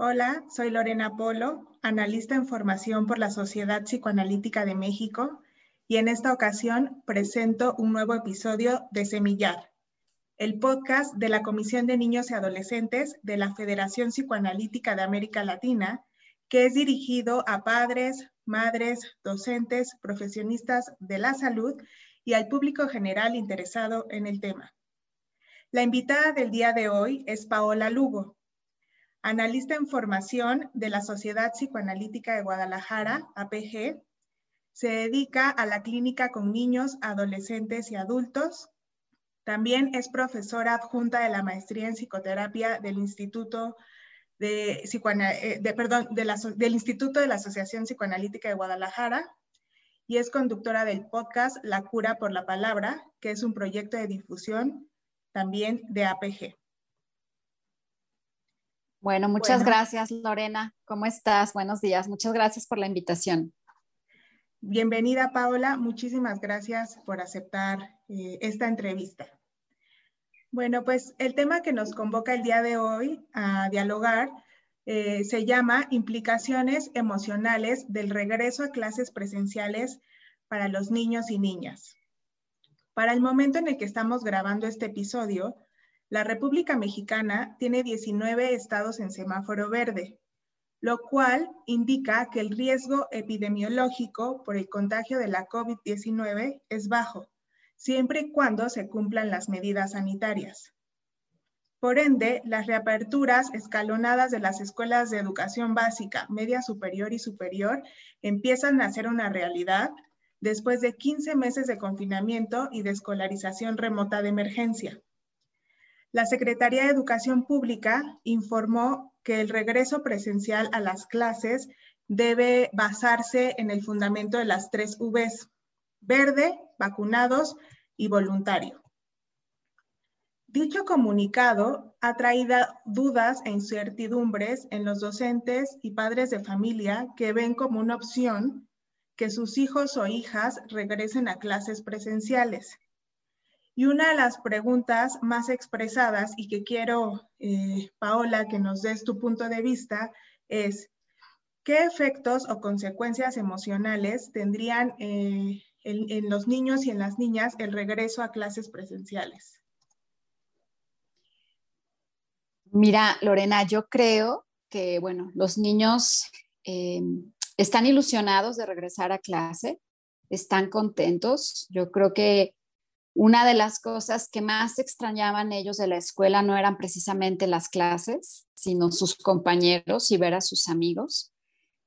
Hola, soy Lorena Polo, analista en formación por la Sociedad Psicoanalítica de México y en esta ocasión presento un nuevo episodio de Semillar, el podcast de la Comisión de Niños y Adolescentes de la Federación Psicoanalítica de América Latina, que es dirigido a padres, madres, docentes, profesionistas de la salud y al público general interesado en el tema. La invitada del día de hoy es Paola Lugo, analista en formación de la Sociedad Psicoanalítica de Guadalajara, APG. Se dedica a la clínica con niños, adolescentes y adultos. También es profesora adjunta de la maestría en psicoterapia del Instituto de, eh, perdón, del Instituto de la Asociación Psicoanalítica de Guadalajara y es conductora del podcast La Cura por la Palabra, que es un proyecto de difusión también de APG. Bueno, muchas gracias Lorena. ¿Cómo estás? Buenos días. Muchas gracias por la invitación. Bienvenida Paola. Muchísimas gracias por aceptar eh, esta entrevista. Bueno, pues el tema que nos convoca el día de hoy a dialogar eh, se llama Implicaciones emocionales del regreso a clases presenciales para los niños y niñas. Para el momento en el que estamos grabando este episodio, la República Mexicana tiene 19 estados en semáforo verde, lo cual indica que el riesgo epidemiológico por el contagio de la COVID-19 es bajo, siempre y cuando se cumplan las medidas sanitarias. Por ende, las reaperturas escalonadas de las escuelas de educación básica, media superior y superior empiezan a ser una realidad después de 15 meses de confinamiento y de escolarización remota de emergencia. La Secretaría de Educación Pública informó que el regreso presencial a las clases debe basarse en el fundamento de las tres Vs, verde, vacunados y voluntario. Dicho comunicado ha traído dudas e incertidumbres en los docentes y padres de familia que ven como una opción que sus hijos o hijas regresen a clases presenciales. Y una de las preguntas más expresadas y que quiero, eh, Paola, que nos des tu punto de vista es, ¿qué efectos o consecuencias emocionales tendrían eh, en, los niños y en las niñas el regreso a clases presenciales? Mira, Lorena, yo creo que, bueno, los niños eh, están ilusionados de regresar a clase, están contentos. Yo creo que una de las cosas que más extrañaban ellos de la escuela no eran precisamente las clases, sino sus compañeros y ver a sus amigos,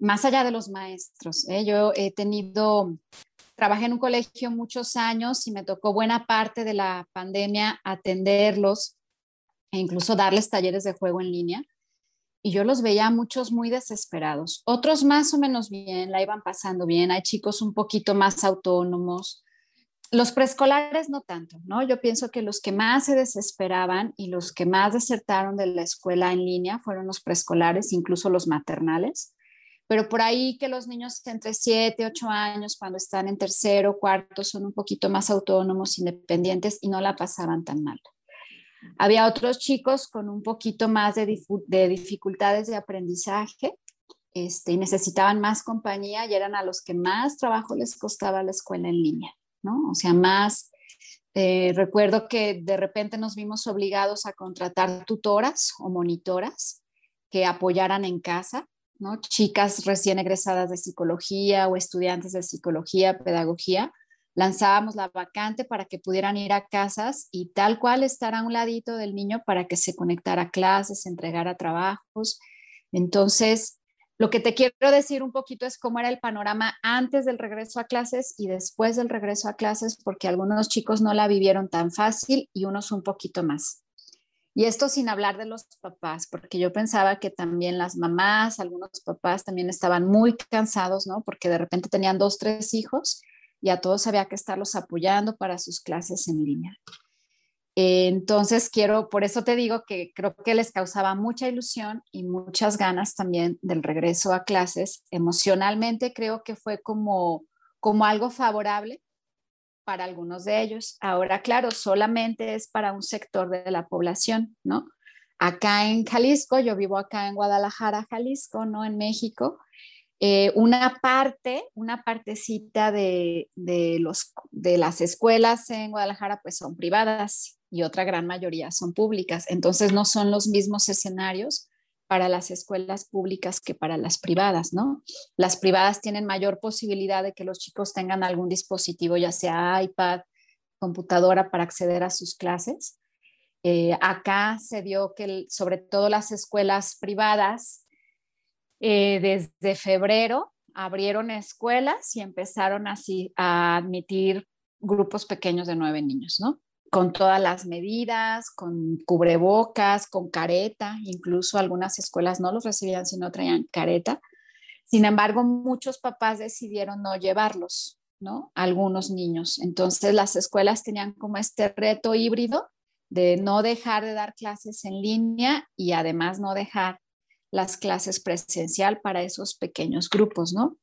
más allá de los maestros. ¿eh? Yo he tenido, trabajé en un colegio muchos años y me tocó buena parte de la pandemia atenderlos e incluso darles talleres de juego en línea. Y yo los veía muchos muy desesperados, otros más o menos bien, la iban pasando bien. Hay chicos un poquito más autónomos, los preescolares no tanto, ¿no? Yo pienso que los que más se desesperaban y los que más desertaron de la escuela en línea fueron los preescolares, incluso los maternales. Pero por ahí que los niños entre 7, 8 años, cuando están en tercero, cuarto, son un poquito más autónomos, independientes y no la pasaban tan mal. Había otros chicos con un poquito más de, dificultades de aprendizaje este, y necesitaban más compañía y eran a los que más trabajo les costaba la escuela en línea. ¿No? O sea, más, eh, recuerdo que de repente nos vimos obligados a contratar tutoras o monitoras que apoyaran en casa, ¿no? Chicas recién egresadas de psicología o estudiantes de psicología, pedagogía, lanzábamos la vacante para que pudieran ir a casas y tal cual estar a un ladito del niño para que se conectara a clases, entregara trabajos. Entonces, lo que te quiero decir un poquito es cómo era el panorama antes del regreso a clases y después del regreso a clases, porque algunos chicos no la vivieron tan fácil y unos un poquito más. Y esto sin hablar de los papás, porque yo pensaba que también las mamás, algunos papás también estaban muy cansados, ¿no? Porque de repente tenían dos, tres hijos y a todos había que estarlos apoyando para sus clases en línea. Entonces quiero, por eso te digo que creo que les causaba mucha ilusión y muchas ganas también del regreso a clases. Emocionalmente creo que fue como, como algo favorable para algunos de ellos. Ahora, claro, solamente es para un sector de la población, ¿no? acá en Jalisco, yo vivo acá en Guadalajara, Jalisco, ¿no? En México. Eh, una parte, una partecita de, los, de las escuelas en Guadalajara pues son privadas y otra gran mayoría son públicas. Entonces no son los mismos escenarios para las escuelas públicas que para las privadas, ¿no? Las privadas tienen mayor posibilidad de que los chicos tengan algún dispositivo, ya sea iPad, computadora, para acceder a sus clases. Eh, acá se dio que sobre todo las escuelas privadas, eh, desde febrero abrieron escuelas y empezaron así a admitir grupos pequeños de nueve niños, ¿no? Con todas las medidas, con cubrebocas, con careta, incluso algunas escuelas no los recibían si no traían careta. Sin embargo, muchos papás decidieron no llevarlos, ¿no? Algunos niños. Entonces, las escuelas tenían como este reto híbrido de no dejar de dar clases en línea y además no dejar las clases presencial para esos pequeños grupos, ¿no?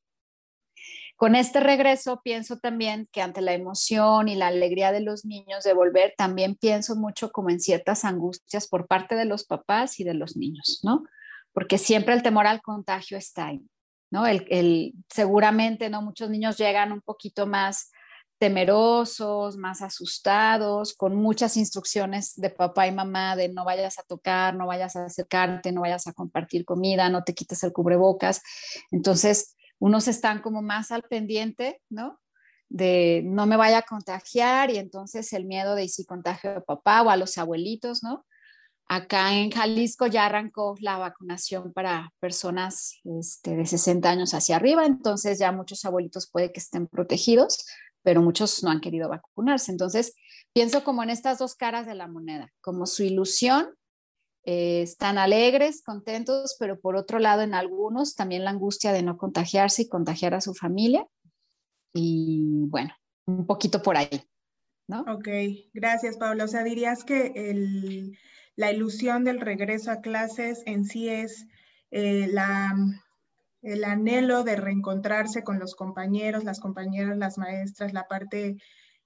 Con este regreso pienso también que ante la emoción y la alegría de los niños de volver, también pienso mucho como en ciertas angustias por parte de los papás y de los niños, ¿no? Porque siempre el temor al contagio está ahí, ¿no? El, seguramente, ¿no? Muchos niños llegan un poquito más temerosos, más asustados, con muchas instrucciones de papá y mamá de no vayas a tocar, no vayas a acercarte, no vayas a compartir comida, no te quites el cubrebocas. Entonces, unos están como más al pendiente, ¿no? De no me vaya a contagiar y entonces el miedo de si contagio a papá o a los abuelitos, ¿no? Acá en Jalisco ya arrancó la vacunación para personas este, de 60 años hacia arriba, entonces ya muchos abuelitos puede que estén protegidos, pero muchos no han querido vacunarse. Entonces, pienso como en estas dos caras de la moneda, como su ilusión eh, están alegres, contentos, pero por otro lado en algunos también la angustia de no contagiarse y contagiar a su familia. Y bueno, un poquito por ahí, ¿no? Ok, gracias Pablo. O sea, dirías que el, la ilusión del regreso a clases en sí es eh, la, el anhelo de reencontrarse con los compañeros, las compañeras, las maestras, la parte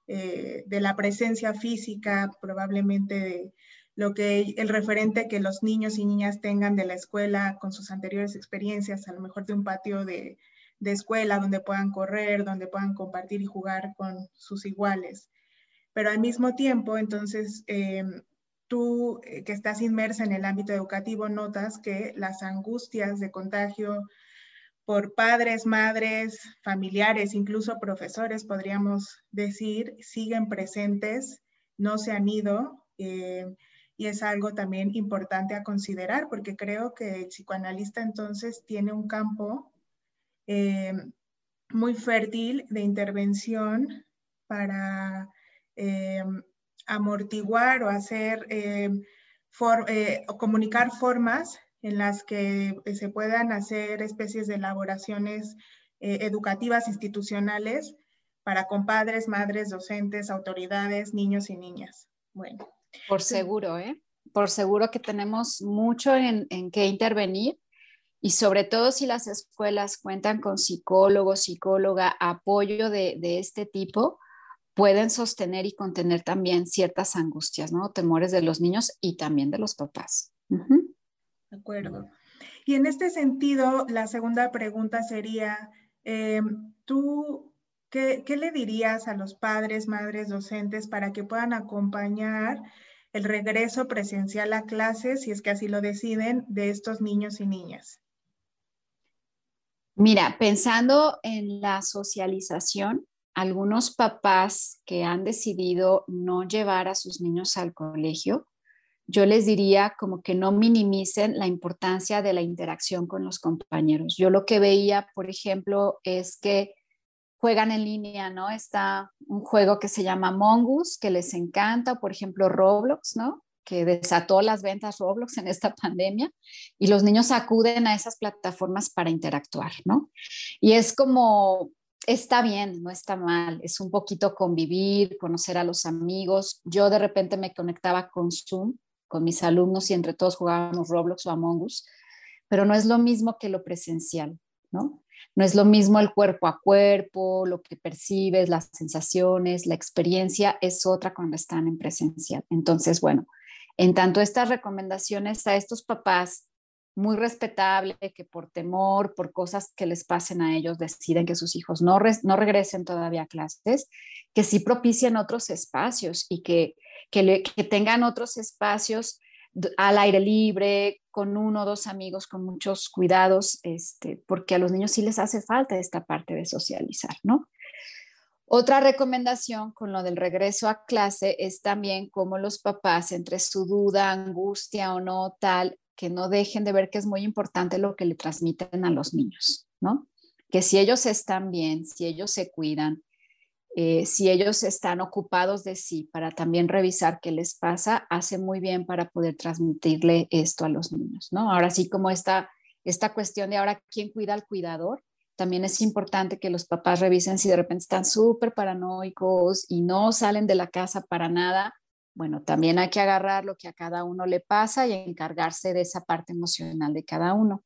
eh, de la presencia física, probablemente de lo que el referente que los niños y niñas tengan de la escuela con sus anteriores experiencias, a lo mejor de un patio de, escuela donde puedan correr, donde puedan compartir y jugar con sus iguales. Pero al mismo tiempo, entonces, em, tú eh, que estás inmersa en el ámbito educativo, notas que las angustias de contagio por padres, madres, familiares, incluso profesores, podríamos decir, siguen presentes, no se han ido. Eh, y es algo también importante a considerar porque creo que el psicoanalista entonces tiene un campo eh, muy fértil de intervención para eh, amortiguar o hacer eh, o comunicar formas en las que se puedan hacer especies de elaboraciones educativas institucionales para compadres, madres, docentes, autoridades, niños y niñas. Bueno. Por seguro, ¿eh? Por seguro que tenemos mucho en, en qué intervenir y sobre todo si las escuelas cuentan con psicólogos, psicóloga, apoyo de, de, este tipo, pueden sostener y contener también ciertas angustias, ¿no? Temores de los niños y también de los papás. De acuerdo. Y en este sentido, la segunda pregunta sería, eh, ¿tú qué, le dirías a los padres, madres, docentes para que puedan acompañar el regreso presencial a clases, si es que así lo deciden, de estos niños y niñas? Mira, pensando en la socialización, algunos papás que han decidido no llevar a sus niños al colegio, yo les diría como que no minimicen la importancia de la interacción con los compañeros. Yo lo que veía, por ejemplo, es que juegan en línea, ¿no? Está un juego que se llama Mongoose, que les encanta, por ejemplo, Roblox, ¿no? Que desató las ventas Roblox en esta pandemia y los niños acuden a esas plataformas para interactuar, ¿no? Y es como, está bien, no está mal, es un poquito convivir, conocer a los amigos. Yo de repente me conectaba con Zoom, con mis alumnos y entre todos jugábamos Roblox o Among Us, pero no es lo mismo que lo presencial, ¿no? No es lo mismo el cuerpo a cuerpo, lo que percibes, las sensaciones, la experiencia es otra cuando están en presencial. Entonces, bueno, En tanto, estas recomendaciones a estos papás muy respetable que por temor, por cosas que les pasen a ellos, deciden que sus hijos no, no regresen todavía a clases, que sí propicien otros espacios y que, que, que tengan otros espacios al aire libre, con uno o dos amigos, con muchos cuidados, este, porque a los niños sí les hace falta esta parte de socializar, ¿no? Otra recomendación con lo del regreso a clase es también cómo los papás, entre su duda, angustia o no, tal, que no dejen de ver que es muy importante lo que le transmiten a los niños, ¿no? Que si ellos están bien, si ellos se cuidan, eh, si ellos están ocupados de sí para también revisar qué les pasa, hace muy bien para poder transmitirle esto a los niños, ¿no? Ahora sí, como esta, esta cuestión de ahora quién cuida al cuidador, también es importante que los papás revisen si de repente están súper paranoicos y no salen de la casa para nada, bueno, también hay que agarrar lo que a cada uno le pasa y encargarse de esa parte emocional de cada uno.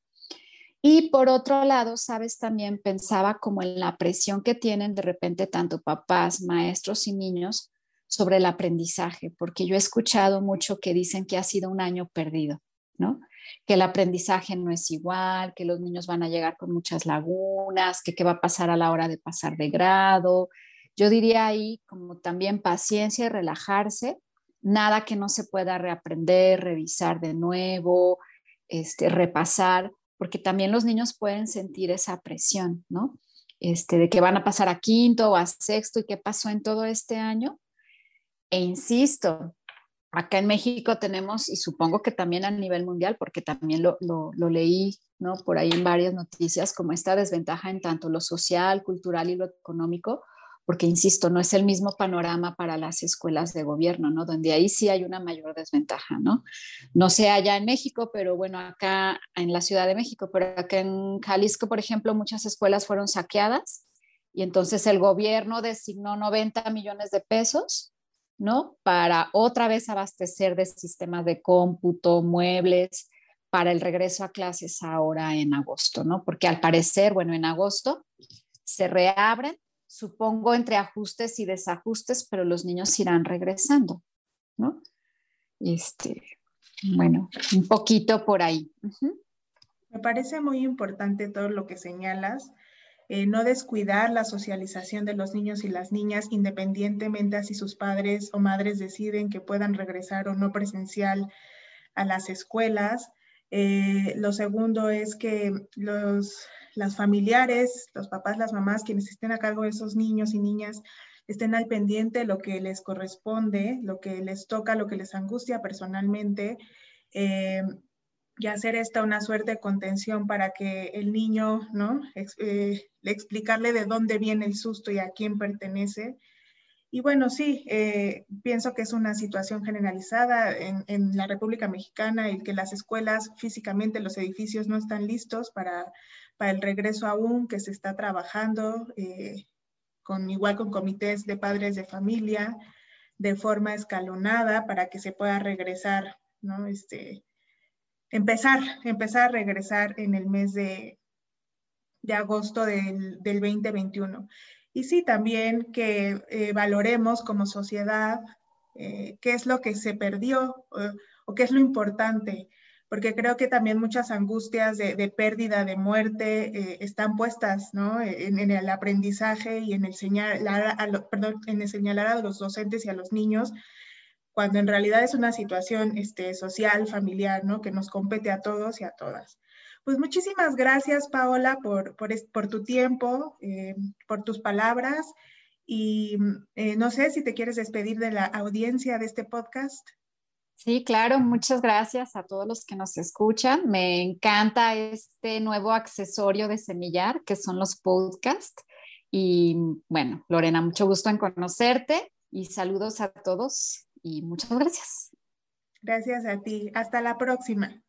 Y por otro lado, sabes, también pensaba como en la presión que tienen de repente tanto papás, maestros y niños sobre el aprendizaje, porque yo he escuchado mucho que dicen que ha sido un año perdido, ¿no? Que el aprendizaje no es igual, que los niños van a llegar con muchas lagunas, que qué va a pasar a la hora de pasar de grado. Yo diría ahí como también paciencia y relajarse nada que no se pueda reaprender, revisar de nuevo, este, repasar, porque también los niños pueden sentir esa presión, ¿no? Este, de que van a pasar a quinto o a sexto y qué pasó en todo este año. E insisto, acá en México tenemos, y supongo que también a nivel mundial, porque también lo, lo, leí ¿no? por ahí en varias noticias, como esta desventaja en tanto lo social, cultural y lo económico, porque insisto, no es el mismo panorama para las escuelas de gobierno, ¿no? Donde ahí sí hay una mayor desventaja, ¿no? No sé allá en México, pero bueno, acá en la Ciudad de México, pero acá en Jalisco, por ejemplo, muchas escuelas fueron saqueadas y entonces el gobierno designó 90 millones de pesos, ¿no? Para otra vez abastecer de sistemas de cómputo, muebles, para el regreso a clases ahora en agosto, ¿no? Porque al parecer, bueno, en agosto se reabren supongo entre ajustes y desajustes, pero los niños irán regresando, ¿no? Este, bueno, un poquito por ahí. Me parece muy importante todo lo que señalas. Eh, no descuidar la socialización de los niños y las niñas independientemente a si sus padres o madres deciden que puedan regresar o no presencial a las escuelas. Eh, lo segundo es que los, las familiares, los papás, las mamás, quienes estén a cargo de esos niños y niñas, estén al pendiente lo que les corresponde, lo que les toca, lo que les angustia personalmente, eh, y hacer esta una suerte de contención para que el niño, ¿no? Eh, explicarle de dónde viene el susto y a quién pertenece. Y bueno, sí, eh, pienso que es una situación generalizada en, en, la República Mexicana, el que las escuelas físicamente, los edificios no están listos para para el regreso aún que se está trabajando, eh, con, igual con comités de padres de familia, de forma escalonada para que se pueda regresar, ¿no? Este, empezar, empezar a regresar en el mes de, de agosto del, del 2021. Y sí, también que eh, valoremos como sociedad eh, qué es lo que se perdió o qué es lo importante porque creo que también muchas angustias de, pérdida, de muerte, eh, están puestas ¿no? en, el aprendizaje y en el, señalar a perdón, en el señalar a los docentes y a los niños, cuando en realidad es una situación este, social, familiar, ¿no? que nos compete a todos y a todas. Pues muchísimas gracias, Paola, por, por, por tu tiempo, eh, por tus palabras. Y eh, no sé si te quieres despedir de la audiencia de este podcast. Sí, claro, muchas gracias a todos los que nos escuchan. Me encanta este nuevo accesorio de Semillar, que son los podcasts. Y bueno, Lorena, mucho gusto en conocerte y saludos a todos y muchas gracias. Gracias a ti. Hasta la próxima.